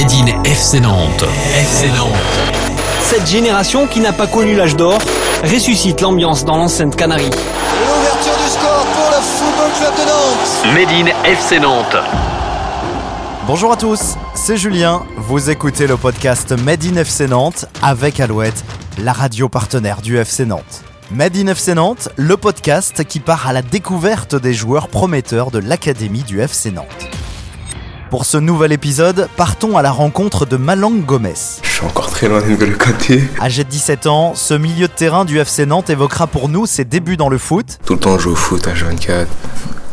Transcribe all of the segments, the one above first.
Made in FC Nantes. FC Nantes. Cette génération qui n'a pas connu l'âge d'or ressuscite l'ambiance dans l'enceinte Canarie. L'ouverture du score pour le Football Club de Nantes. Made in FC Nantes. Bonjour à tous, c'est Julien. Vous écoutez le podcast Made in FC Nantes avec Alouette, la radio partenaire du FC Nantes. Made in FC Nantes, le podcast qui part à la découverte des joueurs prometteurs de l'académie du FC Nantes. Pour ce nouvel épisode, partons à la rencontre de Malang Gomez. Je suis encore très loin de le côté. Âgé de 17 ans, ce milieu de terrain du FC Nantes évoquera pour nous ses débuts dans le foot, Tout le temps, je joue au foot à 24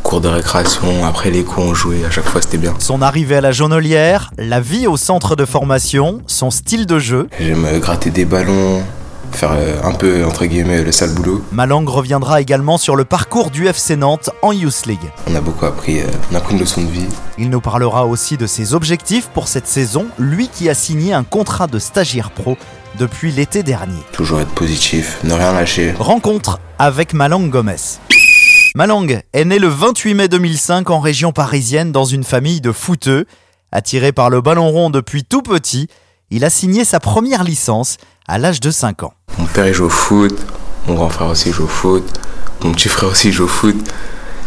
cours de récréation, après les cours, on jouait, à chaque fois c'était bien. son arrivée à la jaunelière, la vie au centre de formation, son style de jeu. J'aime gratter des ballons, faire euh, un peu, entre guillemets, le sale boulot. Malang reviendra également sur le parcours du FC Nantes en Youth League. On a beaucoup appris, euh, on a pris une leçon de vie. Il nous parlera aussi de ses objectifs pour cette saison, lui qui a signé un contrat de stagiaire pro depuis l'été dernier. Toujours être positif, ne rien lâcher. Rencontre avec Malang Gomez. Malang est né le 28 mai 2005 en région parisienne dans une famille de footeux. Attiré par le ballon rond depuis tout petit, il a signé sa première licence à l'âge de 5 ans. Mon père il joue au foot, mon grand frère aussi joue au foot, mon petit frère aussi joue au foot.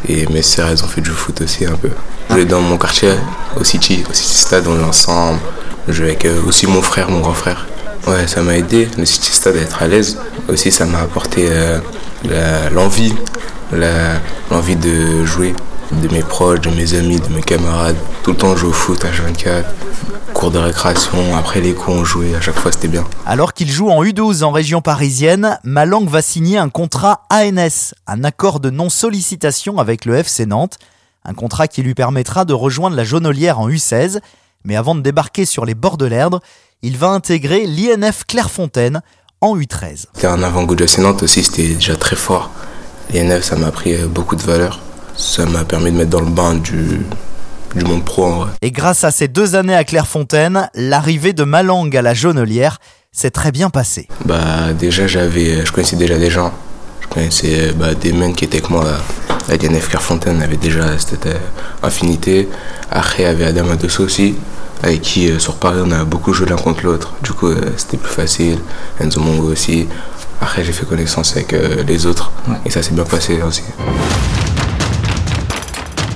Et mes sœurs, elles ont fait du foot aussi un peu. Je jouais dans mon quartier, au City, au City Stade, on jouait ensemble. Je jouais avec euh, aussi mon frère, mon grand frère. Ouais, ça m'a aidé, le City Stade, à être à l'aise. Aussi, ça m'a apporté euh, l'envie, l'envie de jouer, de mes proches, de mes amis, de mes camarades. Tout le temps, je jouais au foot à 24 cours de récréation, après les cours, on jouait, à chaque fois, c'était bien. Alors qu'il joue en U12 en région parisienne, Malang va signer un contrat ANS, un accord de non-sollicitation avec le FC Nantes, un contrat qui lui permettra de rejoindre la jaunelière en U16, mais avant de débarquer sur les bords de l'Erdre, il va intégrer l'INF Clairefontaine en U13. C'était un avant-goût de la Nantes aussi, c'était déjà très fort. 9, ça m'a appris euh, beaucoup de valeur. Ça m'a permis de mettre dans le bain du, du monde pro en vrai. Et grâce à ces deux années à Clairefontaine, l'arrivée de Malang à la jaunelière s'est très bien passée. Bah, déjà, j'avais, je connaissais déjà des gens. Je connaissais bah, des mecs qui étaient avec moi à l'INF Clairefontaine, avait déjà cette euh, affinité. Après, il y avait Adam Adosso aussi, avec qui euh, sur Paris on a beaucoup joué l'un contre l'autre. Du coup, euh, c'était plus facile. Enzo Mongo aussi. Après, j'ai fait connaissance avec euh, les autres et ça s'est bien passé aussi.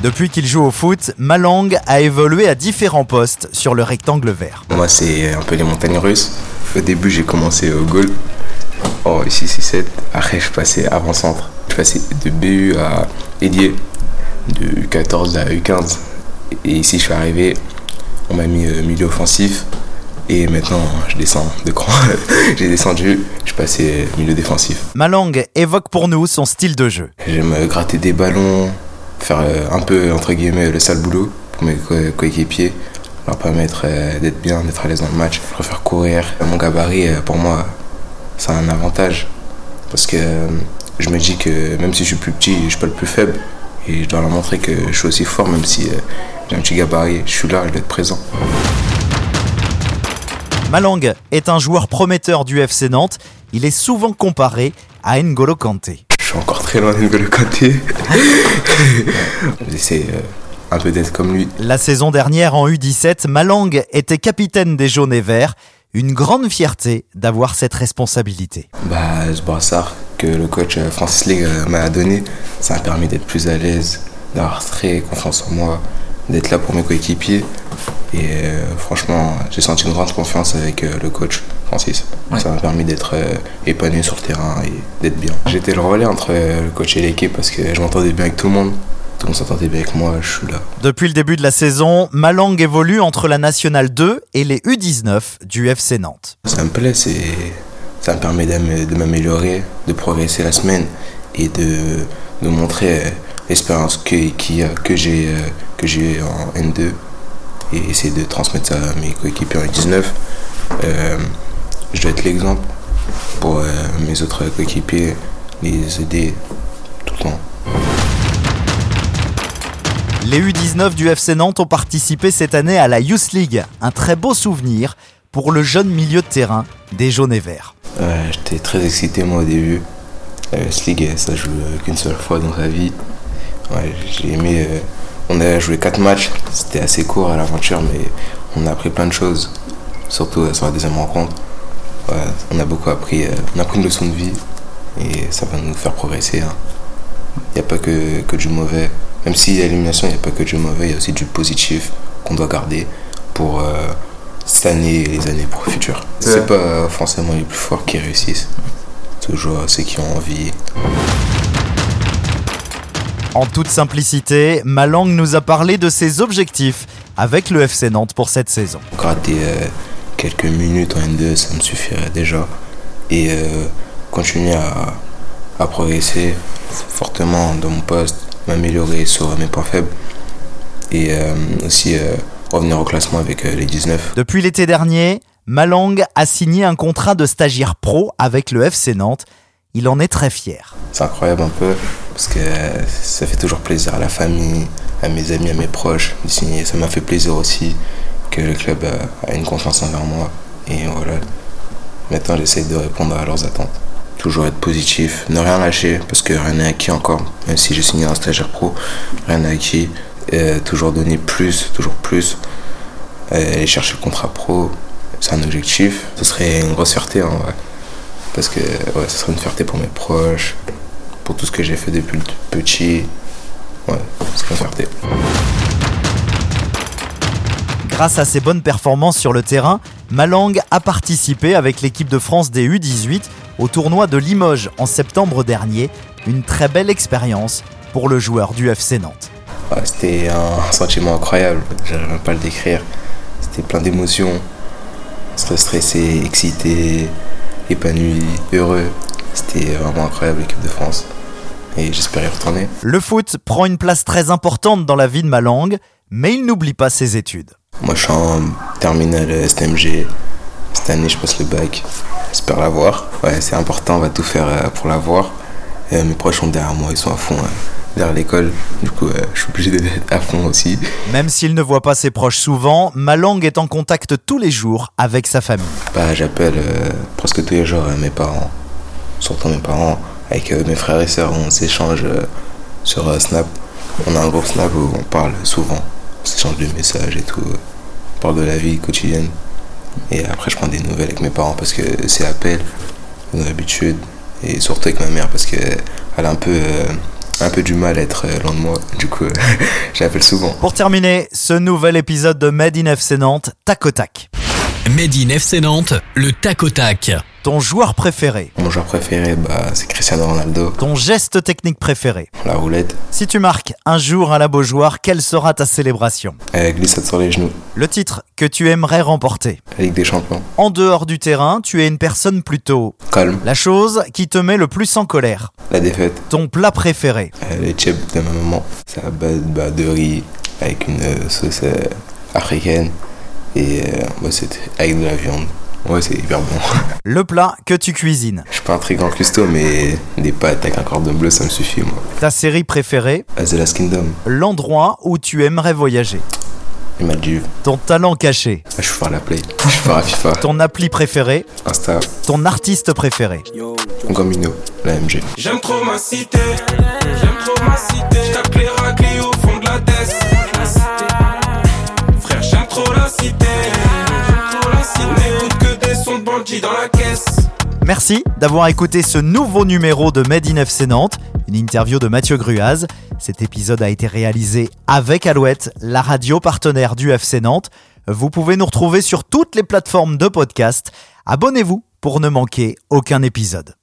Depuis qu'il joue au foot, Malang a évolué à différents postes sur le rectangle vert. Moi, c'est un peu les montagnes russes. Au début, j'ai commencé au goal. Oh, ici, c'est 7. Après, je passais avant-centre. Je passais de BU à ailier, de U14 à U15. Et ici, je suis arrivé, on m'a mis euh, milieu offensif. Et maintenant, je descends de cran. j'ai descendu, je suis passé milieu défensif. Malang évoque pour nous son style de jeu. J'aime euh, gratter des ballons, faire euh, un peu, entre guillemets, le sale boulot pour mes co- coéquipiers, leur permettre euh, d'être bien, d'être à l'aise dans le match. Je préfère courir. Mon gabarit, euh, pour moi, c'est un avantage. Parce que je me dis que même si je suis plus petit, je suis pas le plus faible. Et je dois leur montrer que je suis aussi fort, même si j'ai un petit gabarit. Je suis là, je dois être présent. Malang est un joueur prometteur du FC Nantes. Il est souvent comparé à N'Golo Kanté. Très loin de le côté. J'essaie euh, un peu d'être comme lui. La saison dernière en U17, Malang était capitaine des jaunes et verts. Une grande fierté d'avoir cette responsabilité. Bah, ce brassard que le coach euh, Francis League euh, m'a donné, ça m'a permis d'être plus à l'aise, d'avoir très confiance en moi, d'être là pour mes coéquipiers. Et euh, franchement, j'ai senti une grande confiance avec euh, le coach Francis. Ça m'a permis d'être euh, épanoui sur le terrain et d'être bien. J'étais le relais entre euh, le coach et l'équipe parce que je m'entendais bien avec tout le monde. Tout le monde s'entendait bien avec moi, je suis là. Depuis le début de la saison, Malang évolue entre la Nationale 2 et les U19 du FC Nantes. Ça me plaît, c'est, ça me permet de m'améliorer, de progresser la semaine et de, de montrer euh, l'expérience que, que j'ai que j'ai eu en N2 et essayer de transmettre ça à mes coéquipiers en N19. Euh, je dois être l'exemple pour euh, mes autres coéquipiers, les aider tout le temps. Les U19 du FC Nantes ont participé cette année à la Youth League, un très beau souvenir pour le jeune milieu de terrain des jaunes et verts. J'étais très excité moi au début. Euh, ce league, ça joue euh, qu'une seule fois dans sa vie. Ouais, j'ai aimé euh, On a joué 4 matchs, c'était assez court à l'aventure, mais on a appris plein de choses, surtout sur la deuxième rencontre. Ouais, on a beaucoup appris, euh, on a pris une leçon de vie et ça va nous faire progresser. hein. Il n'y a pas que, que du mauvais. Même si à l'élimination, il n'y a pas que du mauvais, il y a aussi du positif qu'on doit garder pour euh, cette année et les années pour le futur. C'est pas forcément les plus forts qui réussissent. Toujours ceux qui ont envie. En toute simplicité, Malang nous a parlé de ses objectifs avec le FC Nantes pour cette saison. Gratter euh, quelques minutes en N2, ça me suffirait déjà. Et euh, continuer à, à progresser fortement dans mon poste, m'améliorer sur mes points faibles. Et euh, aussi euh, revenir au classement avec euh, les 19. Depuis l'été dernier, Malang a signé un contrat de stagiaire pro avec le FC Nantes. Il en est très fier. C'est incroyable un peu parce que ça fait toujours plaisir à la famille, à mes amis, à mes proches de signer. Ça m'a fait plaisir aussi que le club euh, a une confiance envers moi. Et voilà, maintenant j'essaie de répondre à leurs attentes. Toujours être positif, ne rien lâcher parce que rien n'est acquis encore. Même si j'ai signé un stagiaire pro, rien n'est acquis. Euh, toujours donner plus, toujours plus. Aller chercher le contrat pro, c'est un objectif. Ce serait une grosse fierté en vrai. Parce que ce serait une fierté pour mes proches, pour tout ce que j'ai fait depuis le petit. Ouais, ce serait une fierté. Grâce à ses bonnes performances sur le terrain, Malang a participé avec l'équipe de France des U18 au tournoi de Limoges en septembre dernier. Une très belle expérience pour le joueur du FC Nantes. Ouais, c'était un sentiment incroyable, j'arrive même pas le décrire. C'était plein d'émotions. Stressé, excité, épanoui, heureux. C'était vraiment incroyable l'équipe de France. Et j'espère y retourner. Le foot prend une place très importante dans la vie de Malang, mais il n'oublie pas ses études. Moi je suis en terminale STMG. Cette année je passe le bac. J'espère l'avoir. Ouais, c'est important, on va tout faire euh, pour l'avoir. Euh, mes proches sont derrière moi, ils sont à fond euh, derrière l'école. Du coup, euh, je suis obligé d'être à fond aussi. Même s'il ne voit pas ses proches souvent, Malang est en contact tous les jours avec sa famille. Bah, j'appelle euh, presque tous les jours euh, mes parents, surtout mes parents, avec euh, mes frères et sœurs, on s'échange euh, sur euh, Snap. On a un groupe Snap où on parle souvent, on s'échange des messages et tout, euh, on parle de la vie quotidienne. Et après, je prends des nouvelles avec mes parents parce que c'est appel, nos habitudes, et surtout avec ma mère parce qu'elle a un peu, euh, un peu du mal à être euh, loin de moi. Du coup, j'appelle souvent. Pour terminer, ce nouvel épisode de Made in FC Nantes, tac au tac. Made in FC Nantes, le tac au tac. Ton joueur préféré, Mon joueur préféré, bah, c'est Cristiano Ronaldo, ton geste technique préféré. la roulette, Si tu marques un jour à la Beaujoire, quelle sera ta célébration? Euh, glissade sur les genoux, Le titre que tu aimerais remporter. la Ligue des Champions, En dehors du terrain, tu es une personne plutôt. calme, La chose qui te met le plus en colère. la défaite. Ton plat préféré. Euh, les chips de ma maman. C'est à base bah, de riz avec une euh, sauce euh, africaine et euh, ouais, c'est avec de la viande. Ouais, c'est hyper bon. Le plat que tu cuisines. Je suis pas un très grand cuistot, mais des pâtes avec un cordon bleu, ça me suffit, moi. Ta série préférée. Ah, The Last Kingdom, L'endroit où tu aimerais voyager. les Maldives. Ton talent caché. Ah, je suis fort à la play. Je suis fort à FIFA. Ton appli préférée. Insta, Ton artiste préféré. Gambino, la MG. J'aime trop ma cité, j'aime trop ma cité. Merci d'avoir écouté ce nouveau numéro de Made in FC Nantes, une interview de Mathieu Gruaz. Cet épisode a été réalisé avec Alouette, la radio partenaire du FC Nantes. Vous pouvez nous retrouver sur toutes les plateformes de podcast. Abonnez-vous pour ne manquer aucun épisode.